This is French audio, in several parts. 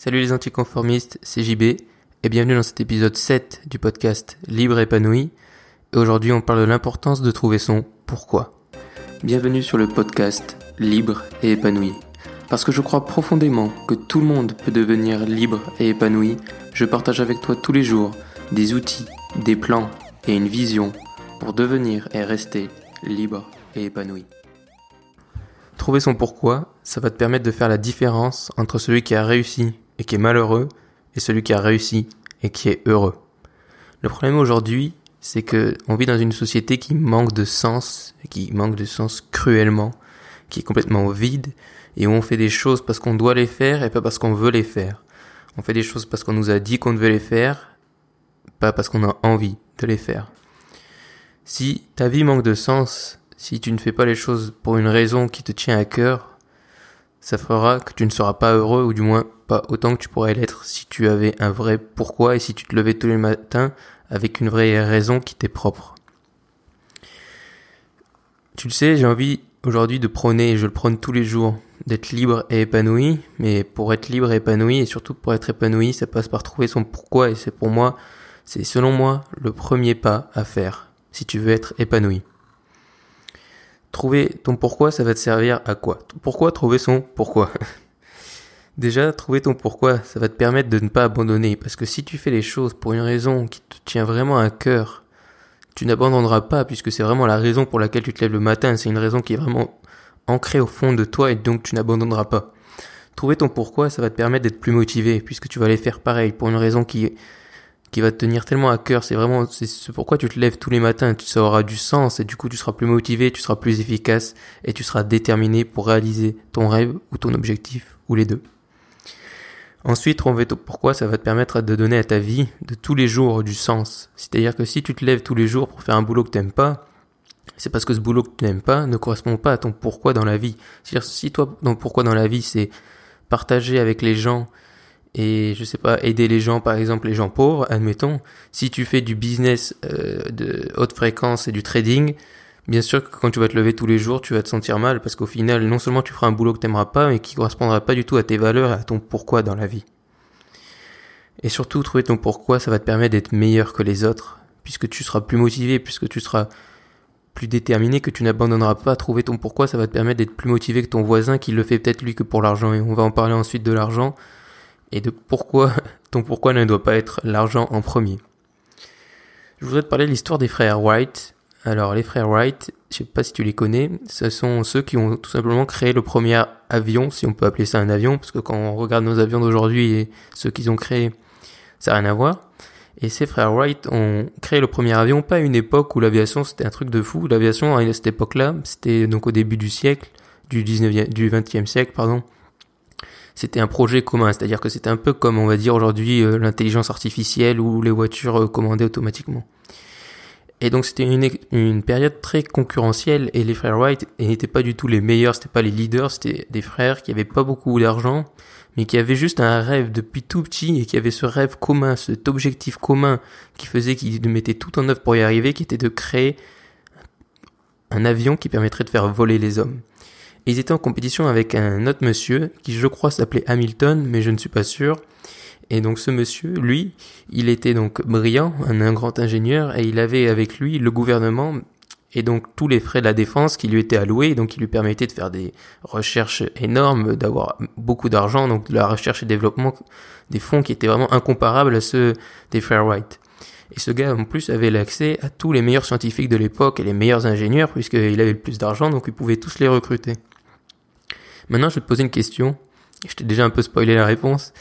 Salut les anticonformistes, c'est JB et bienvenue dans cet épisode 7 du podcast Libre épanoui. Et aujourd'hui on parle de l'importance de trouver son pourquoi. Bienvenue sur le podcast Libre et épanoui. Parce que je crois profondément que tout le monde peut devenir libre et épanoui, je partage avec toi tous les jours des outils, des plans et une vision pour devenir et rester libre et épanoui. Trouver son pourquoi, ça va te permettre de faire la différence entre celui qui a réussi et qui est malheureux et celui qui a réussi et qui est heureux. Le problème aujourd'hui, c'est que on vit dans une société qui manque de sens, qui manque de sens cruellement, qui est complètement vide et où on fait des choses parce qu'on doit les faire et pas parce qu'on veut les faire. On fait des choses parce qu'on nous a dit qu'on devait les faire, pas parce qu'on a envie de les faire. Si ta vie manque de sens, si tu ne fais pas les choses pour une raison qui te tient à cœur, ça fera que tu ne seras pas heureux ou du moins pas autant que tu pourrais l'être si tu avais un vrai pourquoi et si tu te levais tous les matins avec une vraie raison qui t'est propre. Tu le sais, j'ai envie aujourd'hui de prôner, et je le prône tous les jours, d'être libre et épanoui, mais pour être libre et épanoui, et surtout pour être épanoui, ça passe par trouver son pourquoi, et c'est pour moi, c'est selon moi le premier pas à faire, si tu veux être épanoui. Trouver ton pourquoi, ça va te servir à quoi? Pourquoi trouver son pourquoi? Déjà, trouver ton pourquoi, ça va te permettre de ne pas abandonner, parce que si tu fais les choses pour une raison qui te tient vraiment à cœur, tu n'abandonneras pas, puisque c'est vraiment la raison pour laquelle tu te lèves le matin, c'est une raison qui est vraiment ancrée au fond de toi, et donc tu n'abandonneras pas. Trouver ton pourquoi, ça va te permettre d'être plus motivé, puisque tu vas aller faire pareil, pour une raison qui, qui va te tenir tellement à cœur, c'est vraiment, c'est ce pourquoi tu te lèves tous les matins, ça aura du sens, et du coup tu seras plus motivé, tu seras plus efficace, et tu seras déterminé pour réaliser ton rêve ou ton objectif, ou les deux. Ensuite, trouver pourquoi ça va te permettre de donner à ta vie de tous les jours du sens. C'est-à-dire que si tu te lèves tous les jours pour faire un boulot que t'aimes pas, c'est parce que ce boulot que tu n'aimes pas ne correspond pas à ton pourquoi dans la vie. C'est-à-dire si toi, ton pourquoi dans la vie, c'est partager avec les gens et je sais pas aider les gens, par exemple les gens pauvres, admettons, si tu fais du business euh, de haute fréquence et du trading, Bien sûr que quand tu vas te lever tous les jours, tu vas te sentir mal parce qu'au final, non seulement tu feras un boulot que t'aimeras pas, mais qui correspondra pas du tout à tes valeurs et à ton pourquoi dans la vie. Et surtout, trouver ton pourquoi, ça va te permettre d'être meilleur que les autres, puisque tu seras plus motivé, puisque tu seras plus déterminé, que tu n'abandonneras pas. Trouver ton pourquoi, ça va te permettre d'être plus motivé que ton voisin qui le fait peut-être lui que pour l'argent. Et on va en parler ensuite de l'argent et de pourquoi ton pourquoi ne doit pas être l'argent en premier. Je voudrais te parler de l'histoire des frères White, alors les frères Wright, je sais pas si tu les connais, ce sont ceux qui ont tout simplement créé le premier avion, si on peut appeler ça un avion, parce que quand on regarde nos avions d'aujourd'hui et ceux qu'ils ont créés, ça n'a rien à voir. Et ces frères Wright ont créé le premier avion, pas à une époque où l'aviation c'était un truc de fou. L'aviation à cette époque-là, c'était donc au début du siècle, du 19e, du 20e siècle, pardon. C'était un projet commun, c'est-à-dire que c'était un peu comme on va dire aujourd'hui euh, l'intelligence artificielle ou les voitures euh, commandées automatiquement. Et donc c'était une, une période très concurrentielle et les frères Wright n'étaient pas du tout les meilleurs, c'était pas les leaders, c'était des frères qui avaient pas beaucoup d'argent, mais qui avaient juste un rêve depuis tout petit et qui avaient ce rêve commun, cet objectif commun qui faisait qu'ils mettaient tout en œuvre pour y arriver, qui était de créer un avion qui permettrait de faire voler les hommes. Et ils étaient en compétition avec un autre monsieur qui je crois s'appelait Hamilton, mais je ne suis pas sûr. Et donc ce monsieur, lui, il était donc brillant, un, grand ingénieur, et il avait avec lui le gouvernement et donc tous les frais de la défense qui lui étaient alloués, donc qui lui permettaient de faire des recherches énormes, d'avoir beaucoup d'argent, donc de la recherche et développement, des fonds qui étaient vraiment incomparables à ceux des frères White. Et ce gars en plus avait l'accès à tous les meilleurs scientifiques de l'époque et les meilleurs ingénieurs, puisqu'il avait le plus d'argent, donc il pouvait tous les recruter. Maintenant, je vais te poser une question. Je t'ai déjà un peu spoilé la réponse.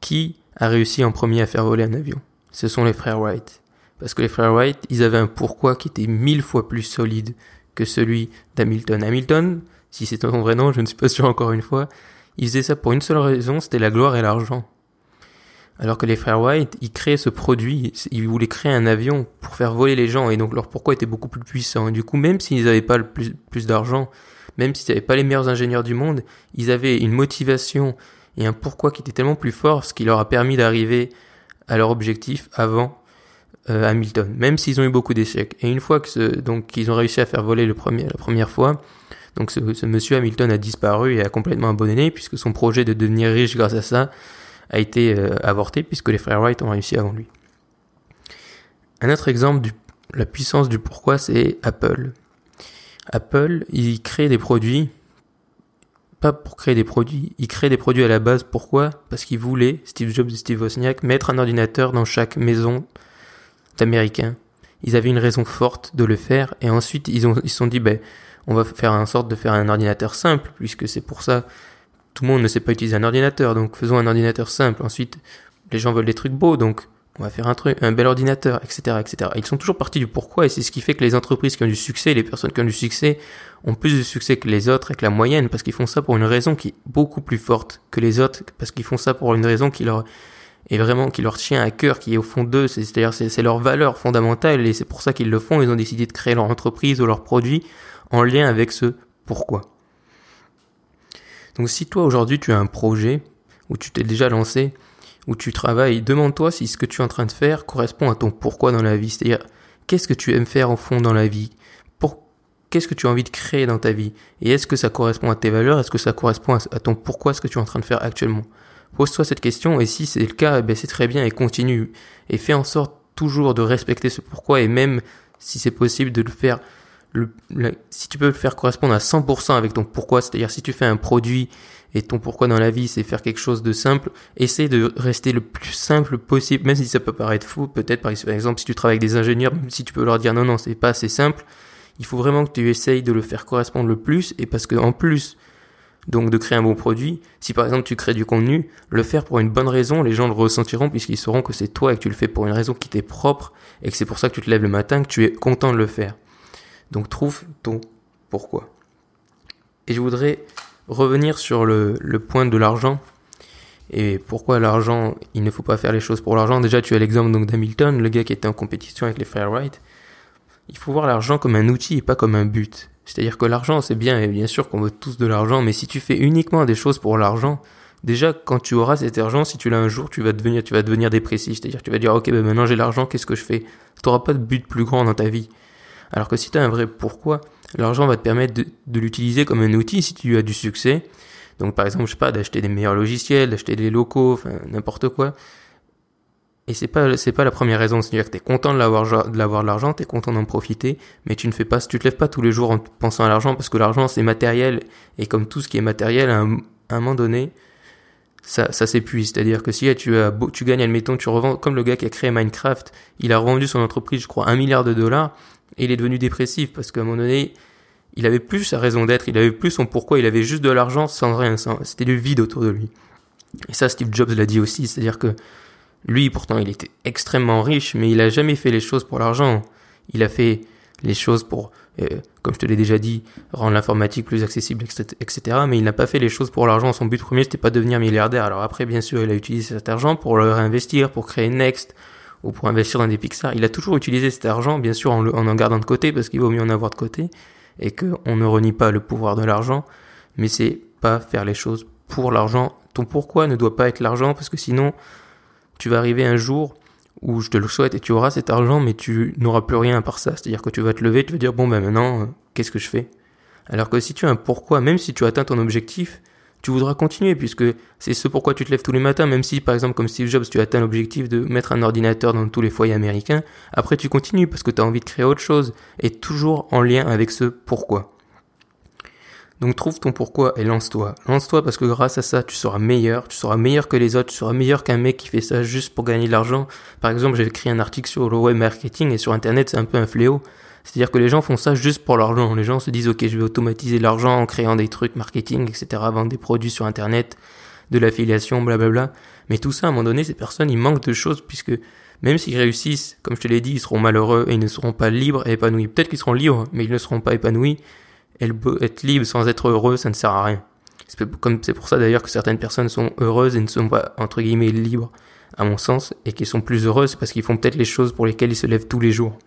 Qui a réussi en premier à faire voler un avion. Ce sont les frères Wright. Parce que les frères Wright, ils avaient un pourquoi qui était mille fois plus solide que celui d'Hamilton. Hamilton, si c'est son vrai nom, je ne suis pas sûr encore une fois, ils faisaient ça pour une seule raison, c'était la gloire et l'argent. Alors que les frères White, ils créaient ce produit, ils voulaient créer un avion pour faire voler les gens, et donc leur pourquoi était beaucoup plus puissant. Du coup, même s'ils n'avaient pas le plus, plus d'argent, même s'ils n'avaient pas les meilleurs ingénieurs du monde, ils avaient une motivation et un pourquoi qui était tellement plus fort, ce qui leur a permis d'arriver à leur objectif avant euh, Hamilton, même s'ils ont eu beaucoup d'échecs. Et une fois que ce, donc qu'ils ont réussi à faire voler le premier, la première fois, donc ce, ce, monsieur Hamilton a disparu et a complètement abandonné puisque son projet de devenir riche grâce à ça a été euh, avorté puisque les frères Wright ont réussi avant lui. Un autre exemple de la puissance du pourquoi, c'est Apple. Apple, il crée des produits, pas pour créer des produits, il crée des produits à la base. Pourquoi? Parce qu'il voulait, Steve Jobs et Steve Wozniak, mettre un ordinateur dans chaque maison d'Américains. Ils avaient une raison forte de le faire, et ensuite ils ils se sont dit, ben, on va faire en sorte de faire un ordinateur simple, puisque c'est pour ça tout le monde ne sait pas utiliser un ordinateur, donc faisons un ordinateur simple. Ensuite, les gens veulent des trucs beaux, donc on va faire un truc, un bel ordinateur, etc., etc. Ils sont toujours partis du pourquoi, et c'est ce qui fait que les entreprises qui ont du succès, les personnes qui ont du succès, ont plus de succès que les autres et que la moyenne, parce qu'ils font ça pour une raison qui est beaucoup plus forte que les autres, parce qu'ils font ça pour une raison qui leur est vraiment, qui leur tient à cœur, qui est au fond d'eux, c'est-à-dire c'est leur valeur fondamentale, et c'est pour ça qu'ils le font, ils ont décidé de créer leur entreprise ou leur produit en lien avec ce pourquoi. Donc si toi aujourd'hui tu as un projet où tu t'es déjà lancé, où tu travailles, demande-toi si ce que tu es en train de faire correspond à ton pourquoi dans la vie. C'est-à-dire, qu'est-ce que tu aimes faire au fond dans la vie? Pour... Qu'est-ce que tu as envie de créer dans ta vie? Et est-ce que ça correspond à tes valeurs? Est-ce que ça correspond à ton pourquoi ce que tu es en train de faire actuellement? Pose-toi cette question et si c'est le cas, eh ben c'est très bien et continue. Et fais en sorte toujours de respecter ce pourquoi et même si c'est possible de le faire si tu peux le faire correspondre à 100% avec ton pourquoi, c'est-à-dire si tu fais un produit et ton pourquoi dans la vie c'est faire quelque chose de simple, essaie de rester le plus simple possible, même si ça peut paraître fou, peut-être par exemple si tu travailles avec des ingénieurs, si tu peux leur dire non non c'est pas assez simple, il faut vraiment que tu essayes de le faire correspondre le plus et parce que en plus donc de créer un bon produit, si par exemple tu crées du contenu, le faire pour une bonne raison, les gens le ressentiront puisqu'ils sauront que c'est toi et que tu le fais pour une raison qui t'est propre et que c'est pour ça que tu te lèves le matin, que tu es content de le faire. Donc trouve ton pourquoi. Et je voudrais revenir sur le, point de l'argent et pourquoi l'argent, il ne faut pas faire les choses pour l'argent. Déjà, tu as l'exemple donc d'Hamilton, le gars qui était en compétition avec les frères Wright. Il faut voir l'argent comme un outil et pas comme un but. C'est-à-dire que l'argent, c'est bien, et bien sûr qu'on veut tous de l'argent, mais si tu fais uniquement des choses pour l'argent, déjà, quand tu auras cet argent, si tu l'as un jour, tu vas devenir, tu vas devenir dépressif. C'est-à-dire, tu vas dire, ok, ben maintenant j'ai l'argent, qu'est-ce que je fais? Tu n'auras pas de but plus grand dans ta vie. Alors que si tu as un vrai pourquoi, l'argent va te permettre de, l'utiliser comme un outil si tu as du succès. Donc par exemple, je sais pas, d'acheter des meilleurs logiciels, d'acheter des locaux, enfin n'importe quoi. Et c'est pas c'est pas la première raison, c'est-à-dire que tu es content de l'avoir de l'avoir de l'argent, tu es content d'en profiter, mais tu ne fais pas tu te lèves pas tous les jours en pensant à l'argent parce que l'argent c'est matériel et comme tout ce qui est matériel à un, moment donné ça, ça s'épuise. C'est-à-dire que si tu, as, tu gagnes, admettons, tu revends, comme le gars qui a créé Minecraft, il a revendu son entreprise, je crois, un milliard de dollars, et il est devenu dépressif parce qu'à un moment donné, il avait plus sa raison d'être, il avait plus son pourquoi, il avait juste de l'argent sans rien, c'était du vide autour de lui. Et ça, Steve Jobs l'a dit aussi, c'est-à-dire que lui, pourtant, il était extrêmement riche, mais il a jamais fait les choses pour l'argent. Il a fait les choses pour, euh, comme je te l'ai déjà dit, rendre l'informatique plus accessible, etc. Mais il n'a pas fait les choses pour l'argent. Son but premier, c'était pas devenir milliardaire. Alors après, bien sûr, il a utilisé cet argent pour le réinvestir, pour créer Next, ou pour investir dans des Pixar. Il a toujours utilisé cet argent, bien sûr, en, en gardant de côté, parce qu'il vaut mieux en avoir de côté, et qu'on ne renie pas le pouvoir de l'argent, mais c'est pas faire les choses pour l'argent. Ton pourquoi ne doit pas être l'argent, parce que sinon, tu vas arriver un jour où je te le souhaite et tu auras cet argent, mais tu n'auras plus rien à part ça. C'est-à-dire que tu vas te lever, tu vas dire, bon, ben maintenant, euh, qu'est-ce que je fais? Alors que si tu as un pourquoi, même si tu atteins ton objectif, tu voudras continuer puisque c'est ce pourquoi tu te lèves tous les matins, même si par exemple comme Steve Jobs tu atteins l'objectif de mettre un ordinateur dans tous les foyers américains, après tu continues parce que tu as envie de créer autre chose et toujours en lien avec ce pourquoi. Donc trouve ton pourquoi et lance-toi. Lance-toi parce que grâce à ça, tu seras meilleur, tu seras meilleur que les autres, tu seras meilleur qu'un mec qui fait ça juste pour gagner de l'argent. Par exemple, j'ai écrit un article sur le web marketing et sur internet, c'est un peu un fléau. C'est-à-dire que les gens font ça juste pour l'argent. Les gens se disent, ok, je vais automatiser l'argent en créant des trucs marketing, etc., vendre des produits sur Internet, de l'affiliation, blablabla. Mais tout ça, à un moment donné, ces personnes, ils manquent de choses puisque même s'ils réussissent, comme je te l'ai dit, ils seront malheureux et ils ne seront pas libres et épanouis. Peut-être qu'ils seront libres, mais ils ne seront pas épanouis. Être libre sans être heureux, ça ne sert à rien. C'est pour ça d'ailleurs que certaines personnes sont heureuses et ne sont pas, entre guillemets, libres, à mon sens, et qui sont plus heureuses parce qu'ils font peut-être les choses pour lesquelles ils se lèvent tous les jours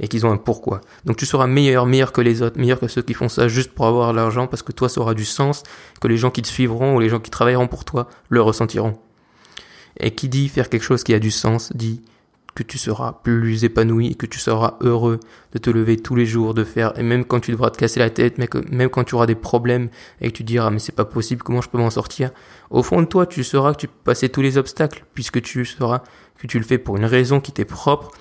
et qu'ils ont un pourquoi. Donc tu seras meilleur, meilleur que les autres, meilleur que ceux qui font ça juste pour avoir l'argent parce que toi ça aura du sens, que les gens qui te suivront ou les gens qui travailleront pour toi le ressentiront. Et qui dit faire quelque chose qui a du sens dit que tu seras plus épanoui et que tu seras heureux de te lever tous les jours, de faire, et même quand tu devras te casser la tête, même quand tu auras des problèmes et que tu diras, mais c'est pas possible, comment je peux m'en sortir? Au fond de toi, tu sauras que tu peux passer tous les obstacles, puisque tu sauras que tu le fais pour une raison qui t'est propre,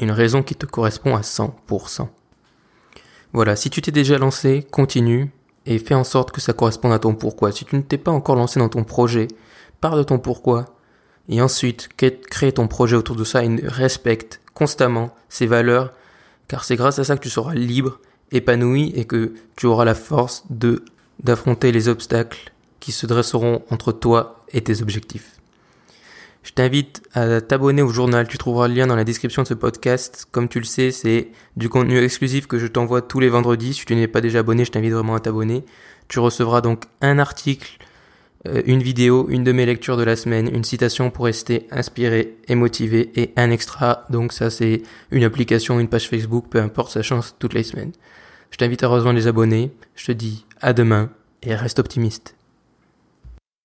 une raison qui te correspond à 100%. Voilà, si tu t'es déjà lancé, continue et fais en sorte que ça corresponde à ton pourquoi. Si tu ne t'es pas encore lancé dans ton projet, pars de ton pourquoi et ensuite crée ton projet autour de ça et respecte constamment ces valeurs car c'est grâce à ça que tu seras libre, épanoui et que tu auras la force de d'affronter les obstacles qui se dresseront entre toi et tes objectifs. Je t'invite à t'abonner au journal, tu trouveras le lien dans la description de ce podcast. Comme tu le sais, c'est du contenu exclusif que je t'envoie tous les vendredis. Si tu n'es pas déjà abonné, je t'invite vraiment à t'abonner. Tu recevras donc un article, euh, une vidéo, une de mes lectures de la semaine, une citation pour rester inspiré et motivé et un extra. Donc ça c'est une application, une page Facebook, peu importe, ça change toutes les semaines. Je t'invite à rejoindre les abonnés. Je te dis à demain et reste optimiste.